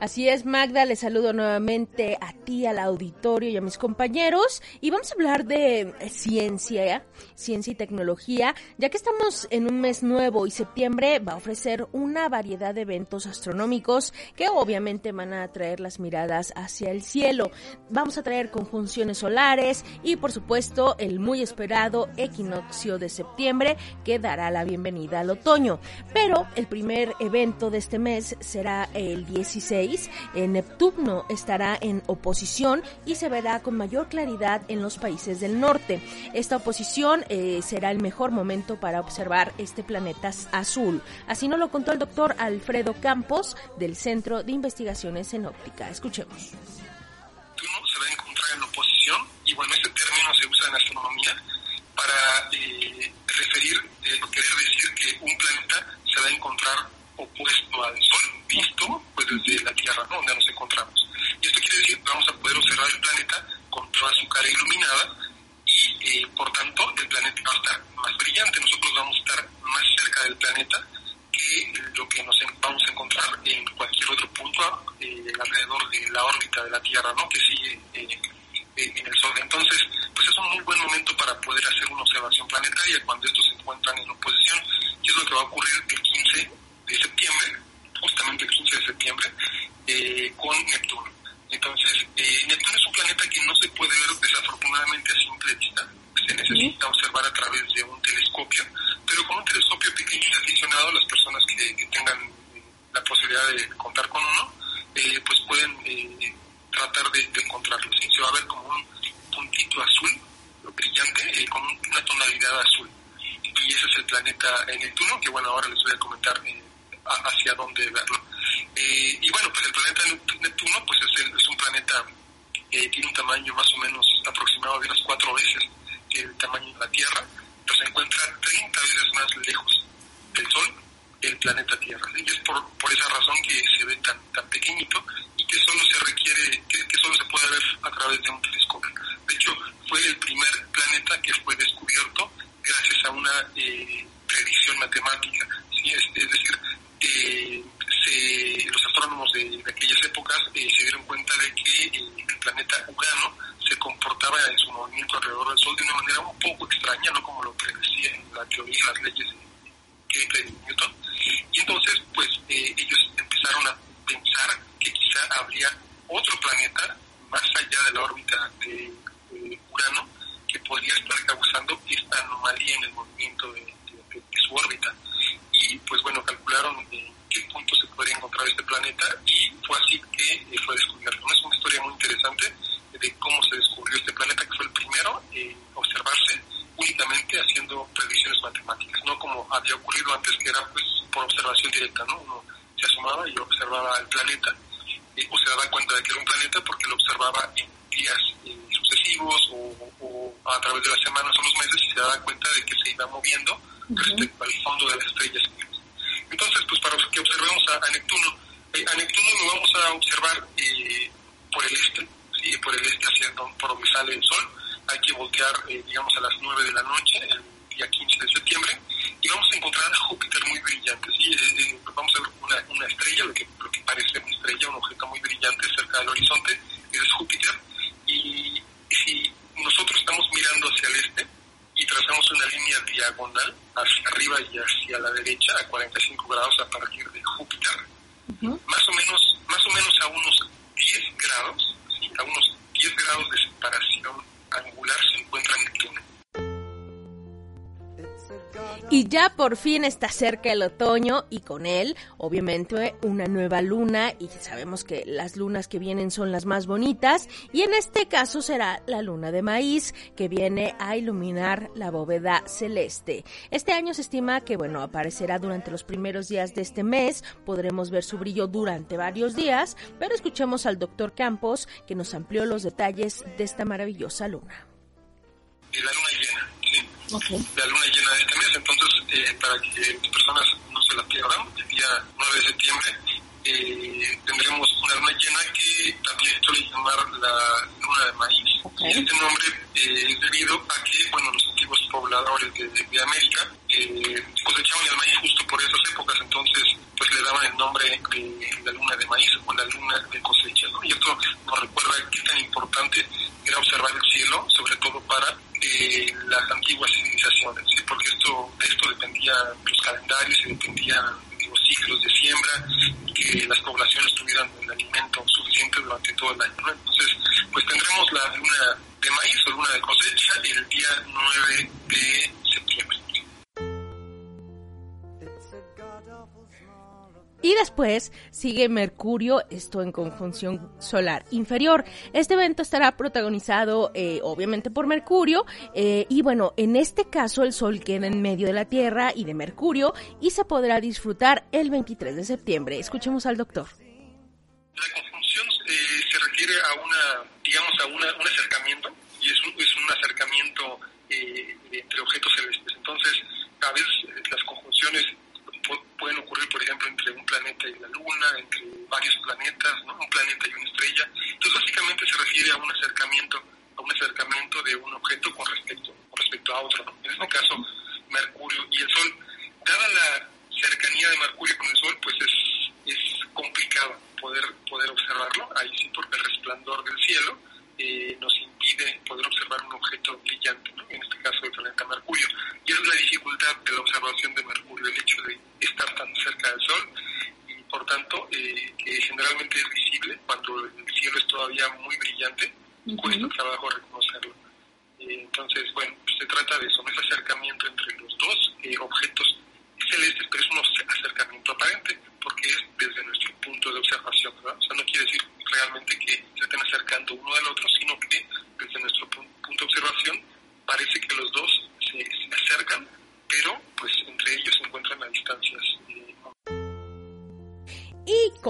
Así es, Magda, le saludo nuevamente a ti, al auditorio y a mis compañeros. Y vamos a hablar de eh, ciencia, ciencia y tecnología, ya que estamos en un mes nuevo y septiembre va a ofrecer una variedad de eventos astronómicos que obviamente van a atraer las miradas hacia el cielo. Vamos a traer conjunciones solares y, por supuesto, el muy esperado equinoccio de septiembre que dará la bienvenida al otoño. Pero el primer evento de este mes será el 16 Neptuno estará en oposición y se verá con mayor claridad en los países del norte. Esta oposición eh, será el mejor momento para observar este planeta azul. Así nos lo contó el doctor Alfredo Campos del Centro de Investigaciones en Óptica. Escuchemos. Neptuno se va a encontrar en oposición término se usa en astronomía para eh, eh, decir que un planeta se va a encontrar opuesto al Sol, visto pues desde la Tierra, donde nos encontramos. Y esto quiere decir que vamos a poder observar el planeta con toda su cara iluminada y eh, por tanto el planeta va a estar más brillante. Nosotros vamos a estar más cerca del planeta que lo que nos vamos a encontrar en cualquier otro punto eh, alrededor de la órbita de la Tierra, ¿no? que sigue eh, en el Sol. Entonces, pues es un muy buen momento para poder hacer una observación planetaria cuando estos se encuentran en oposición, y es lo que va a ocurrir el 15 de septiembre, justamente el 15 de septiembre, eh, con Neptuno. Entonces, eh, Neptuno es un planeta que no se puede ver desafortunadamente a simple vista, se necesita observar a través de un telescopio, pero con un telescopio pequeño y aficionado, las personas que, tengan eh, la posibilidad de contar con uno, pues pueden tratar de, encontrarlo. ¿sí? Se va a ver como un puntito azul, brillante, con una tonalidad azul. Y ese es el planeta Neptuno, que bueno, ahora les voy a comentar hacia dónde verlo. Eh, y bueno, pues el planeta Neptuno pues es, es un planeta que tiene un tamaño más o menos aproximado de unas cuatro veces el tamaño de la Tierra, pero se encuentra 30 veces más lejos del Sol que el planeta Tierra. Y es por, por esa razón que se ve tan, tan pequeñito y que solo se requiere, que, que solo se puede ver a través de un telescopio. De hecho, fue el primer planeta que fue descubierto gracias a una eh, predicción matemática. ¿sí? Es, es decir, eh, los astrónomos de, aquellas épocas eh, se dieron cuenta de que eh, el planeta Urano se comportaba en su movimiento alrededor del Sol de una manera un poco extraña, no como lo predecía en la teoría, las leyes de Kepler y Newton. Y entonces, pues ellos empezaron a pensar que quizá habría otro planeta más allá de la órbita de, Urano que podría estar causando esta anomalía en el movimiento de su órbita y pues bueno, calcularon en qué punto se podría encontrar este planeta y fue así que eh, fue descubierto. Es una historia muy interesante de cómo se descubrió este planeta, que fue el primero en observarse únicamente haciendo predicciones matemáticas, no como había ocurrido antes, que era pues por observación directa, ¿no? Uno se asomaba y observaba el planeta, eh, o se daba cuenta de que era un planeta porque lo observaba en días eh, sucesivos o, a través de las semanas o los meses y se daba cuenta de que se iba moviendo respecto al fondo de las estrellas. Entonces, pues para que observemos a, Neptuno, eh, a Neptuno lo vamos a observar eh, por el este, ¿sí? por el este hacia por donde sale el Sol. Hay que voltear, eh, digamos, a las 9 de la noche, el día 15 de septiembre, y vamos a encontrar a Júpiter muy brillante. ¿sí? vamos a ver una, una estrella, lo que, lo que parece una estrella, un objeto muy brillante cerca del horizonte, es Júpiter. Y si nosotros estamos mirando hacia el este, y trazamos una línea diagonal hacia arriba y hacia la derecha a 45 grados a partir de Júpiter, más o menos Y ya por fin está cerca el otoño y con él, obviamente, una nueva luna y sabemos que las lunas que vienen son las más bonitas y en este caso será la luna de maíz que viene a iluminar la bóveda celeste. Este año se estima que, bueno, aparecerá durante los primeros días de este mes, podremos ver su brillo durante varios días, pero escuchemos al doctor Campos que nos amplió los detalles de esta maravillosa luna. La luna llena la luna llena de este mes. Entonces, eh, para que las personas no se la pierdan, el día 9 de septiembre eh, tendremos una luna llena que también suele llamar la luna de maíz. Este nombre eh, es debido a que, bueno, los antiguos pobladores de, América cosechaban el maíz justo por esas épocas, entonces, pues le daban el nombre de la luna de maíz o la luna de cosecha, ¿no? Y esto nos recuerda qué tan importante era observar el cielo, sobre todo para eh, las antiguas civilizaciones, porque esto, de esto dependían los calendarios y dependían los ciclos de siembra, que las poblaciones tuvieran el alimento suficiente durante todo el año. ¿no? Entonces, pues tendremos la luna de maíz o luna de cosecha el día 9 de Y después sigue Mercurio, esto en conjunción solar inferior. Este evento estará protagonizado eh, obviamente por Mercurio eh, y bueno, en este caso el Sol queda en medio de la Tierra y de Mercurio y se podrá disfrutar el 23 de septiembre. Escuchemos al doctor. La conjunción eh, se refiere a una, digamos, a una, un acercamiento y es un, es un acercamiento entre objetos celestes. Entonces, a veces las conjunciones pueden ocurrir, por ejemplo, entre un planeta y la Luna, entre varios planetas, ¿no? un planeta y una estrella. Entonces, básicamente se refiere a un acercamiento, a un acercamiento de un objeto con respecto, con respecto a otro. En este caso, Mercurio y el Sol. Dada la cercanía de Mercurio con el Sol, pues es, es complicado poder, poder observarlo. Ahí sí, porque el resplandor del cielo eh, nos impide poder observar un objeto brillante, ¿no? en este caso el planeta Mercurio. Y es la dificultad de la observación de Mercurio, el hecho de estar tan cerca del Sol y por tanto eh, que generalmente es visible cuando el cielo es todavía muy brillante, cuesta trabajo reconocerlo. Eh, entonces, bueno, pues se trata de eso, ese acercamiento entre los dos objetos celestes, pero es un acercamiento aparente, porque es desde nuestro punto de observación, ¿verdad? O sea, no quiere decir realmente que se estén acercando uno al otro, sino que desde nuestro punto de observación parece que los dos se, se acercan,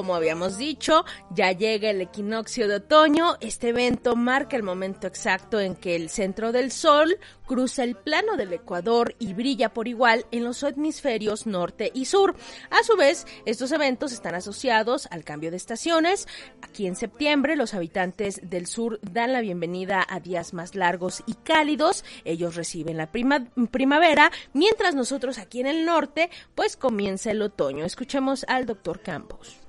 como habíamos dicho, ya llega el equinoccio de otoño. Este evento marca el momento exacto en que el centro del Sol cruza el plano del Ecuador y brilla por igual en los hemisferios norte y sur. A su vez, estos eventos están asociados al cambio de estaciones. Aquí en septiembre, los habitantes del sur dan la bienvenida a días más largos y cálidos. Ellos reciben la primavera, mientras nosotros aquí en el norte, pues comienza el otoño. Escuchemos al doctor Campos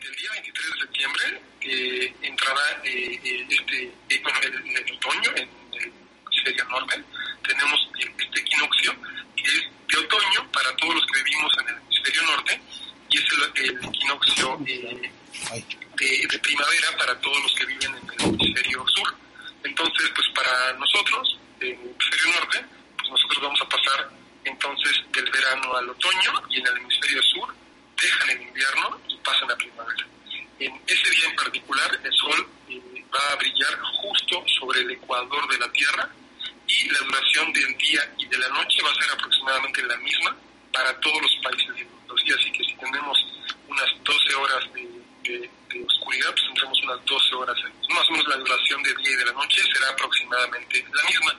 el día 23 de septiembre eh, entrará eh, este, bueno, en el otoño, en el hemisferio norte, tenemos este equinoccio que es de otoño para todos los que vivimos en el hemisferio norte y es el, el equinoccio eh, de, de, primavera para todos los que viven en el hemisferio sur. Entonces, pues para nosotros, en el hemisferio norte, pues nosotros vamos a pasar entonces del verano al otoño y en el hemisferio sur dejan el invierno y pasan a primavera. En ese día en particular, el sol eh, va a brillar justo sobre el ecuador de la Tierra y la duración del día y de la noche va a ser aproximadamente la misma para todos los países del mundo. Así que si tenemos unas 12 horas de, oscuridad, pues tendremos unas 12 horas. Más o menos la duración del día y de la noche será aproximadamente la misma.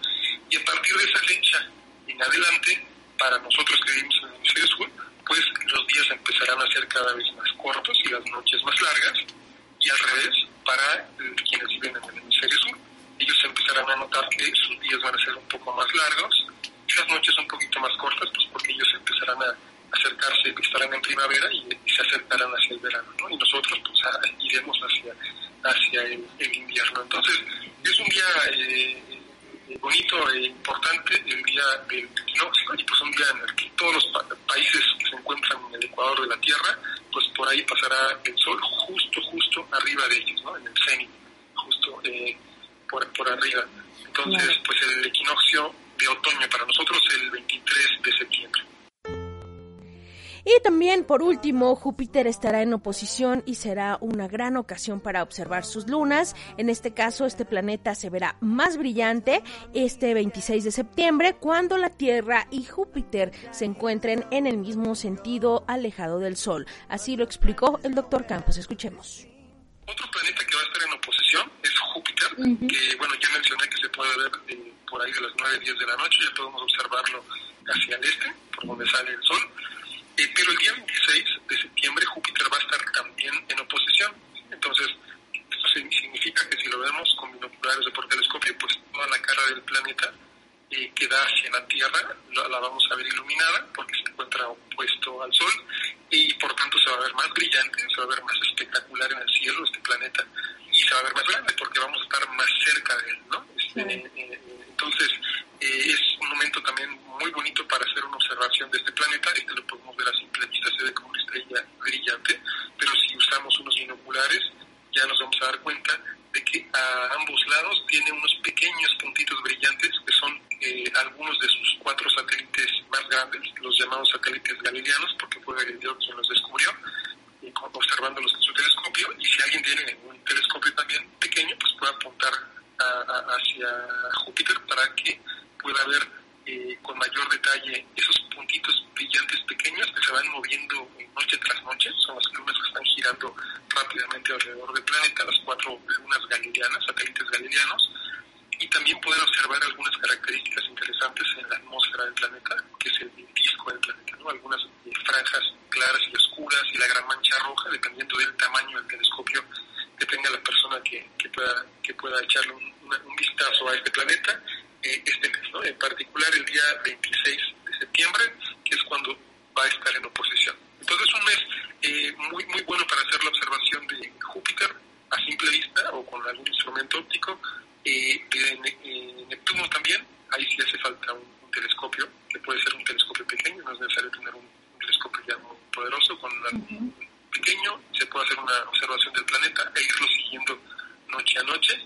Y a partir de esa fecha en adelante, para nosotros que vivimos en el hemisferio sur, pues los días empezarán a ser cada vez más cortos y las noches más largas, y al revés, para quienes viven en el hemisferio sur, ellos empezarán a notar que sus días van a ser un poco más largos y las noches un poquito más cortas, pues porque ellos empezarán a acercarse, estarán en primavera y, se acercarán hacia el verano, ¿no? Y nosotros pues iremos hacia, hacia el, invierno. Entonces, es un día eh, bonito e importante el día del equinoccio y pues un día en el que todos los países que se encuentran en el ecuador de la Tierra, pues por ahí pasará el sol justo, justo arriba de ellos, ¿no? En el cenit, justo eh, por, por arriba. Entonces, pues el equinoccio de otoño para nosotros el 23 de septiembre. Y también, por último, Júpiter estará en oposición y será una gran ocasión para observar sus lunas. En este caso, este planeta se verá más brillante este 26 de septiembre cuando la Tierra y Júpiter se encuentren en el mismo sentido alejado del Sol. Así lo explicó el doctor Campos. Escuchemos. Otro planeta que va a estar en oposición es Júpiter, que bueno, ya mencioné que se puede ver eh, por ahí de las 9, 10 de la noche, ya podemos observarlo hacia el este, por donde sale el Sol eh, pero el día 26 de septiembre Júpiter va a estar también en oposición. Entonces, esto significa que si lo vemos con binoculares o por telescopio, pues toda la cara del planeta eh, que da hacia la Tierra la, vamos a ver iluminada porque se encuentra opuesto al Sol y por tanto se va a ver más brillante, se va a ver más espectacular en el cielo este planeta y se va a ver más grande porque vamos a estar más cerca de él, ¿no? Este, es un momento también muy bonito para hacer una observación de este planeta. Este lo podemos ver a simple vista, se ve como una estrella brillante, pero si usamos unos binoculares ya nos vamos a dar cuenta de que a ambos lados tiene unos pequeños puntitos brillantes que son eh, algunos de sus cuatro satélites más grandes, los llamados satélites galileanos, porque fue Galileo quien los descubrió, observándolos en su telescopio. Y si alguien tiene un telescopio también pequeño, pues puede apuntar hacia Júpiter para que pueda ver eh, con mayor detalle esos puntitos brillantes pequeños que se van moviendo noche tras noche. Son las lunas que están girando rápidamente alrededor del planeta, las cuatro lunas galileanas, satélites galileanos, y también poder observar algunas características interesantes en la atmósfera del planeta, que es el disco del planeta, ¿no? algunas eh, franjas claras y oscuras y la gran mancha roja, dependiendo del tamaño del telescopio que tenga la persona que, que pueda, que pueda echarle un, un vistazo a este planeta eh, este mes, ¿no? en particular el día 26 de septiembre, que es cuando va a estar en oposición. Entonces es un mes eh, muy, muy bueno para hacer la observación de Júpiter a simple vista o con algún instrumento óptico, eh, de Neptuno también, ahí sí hace falta un, telescopio, que puede ser un telescopio pequeño, no es necesario tener un, telescopio ya muy poderoso, con un pequeño se puede hacer una observación del planeta e irlo siguiendo noche a noche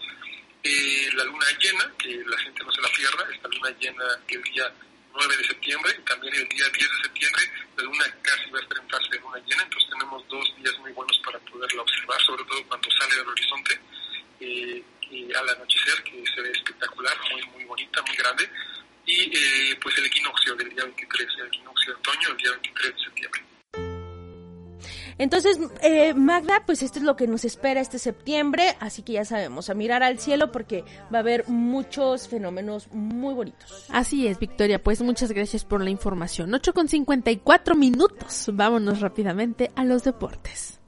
eh, la luna llena, que la gente no se la pierda, esta luna llena el día 9 de septiembre y también el día 10 de septiembre, la luna casi va a estar en fase de luna llena, entonces tenemos dos días muy buenos para poderla observar, sobre todo cuando sale del horizonte eh, y al anochecer, que se ve espectacular, muy, muy bonita, muy grande, y eh, pues el equinoccio del día 23, el equinoccio de otoño, el día 23 de septiembre. Entonces, eh, Magda, pues esto es lo que nos espera este septiembre, así que ya sabemos, a mirar al cielo porque va a haber muchos fenómenos muy bonitos. Así es, Victoria, pues muchas gracias por la información. 8 con 54 minutos, vámonos rápidamente a los deportes.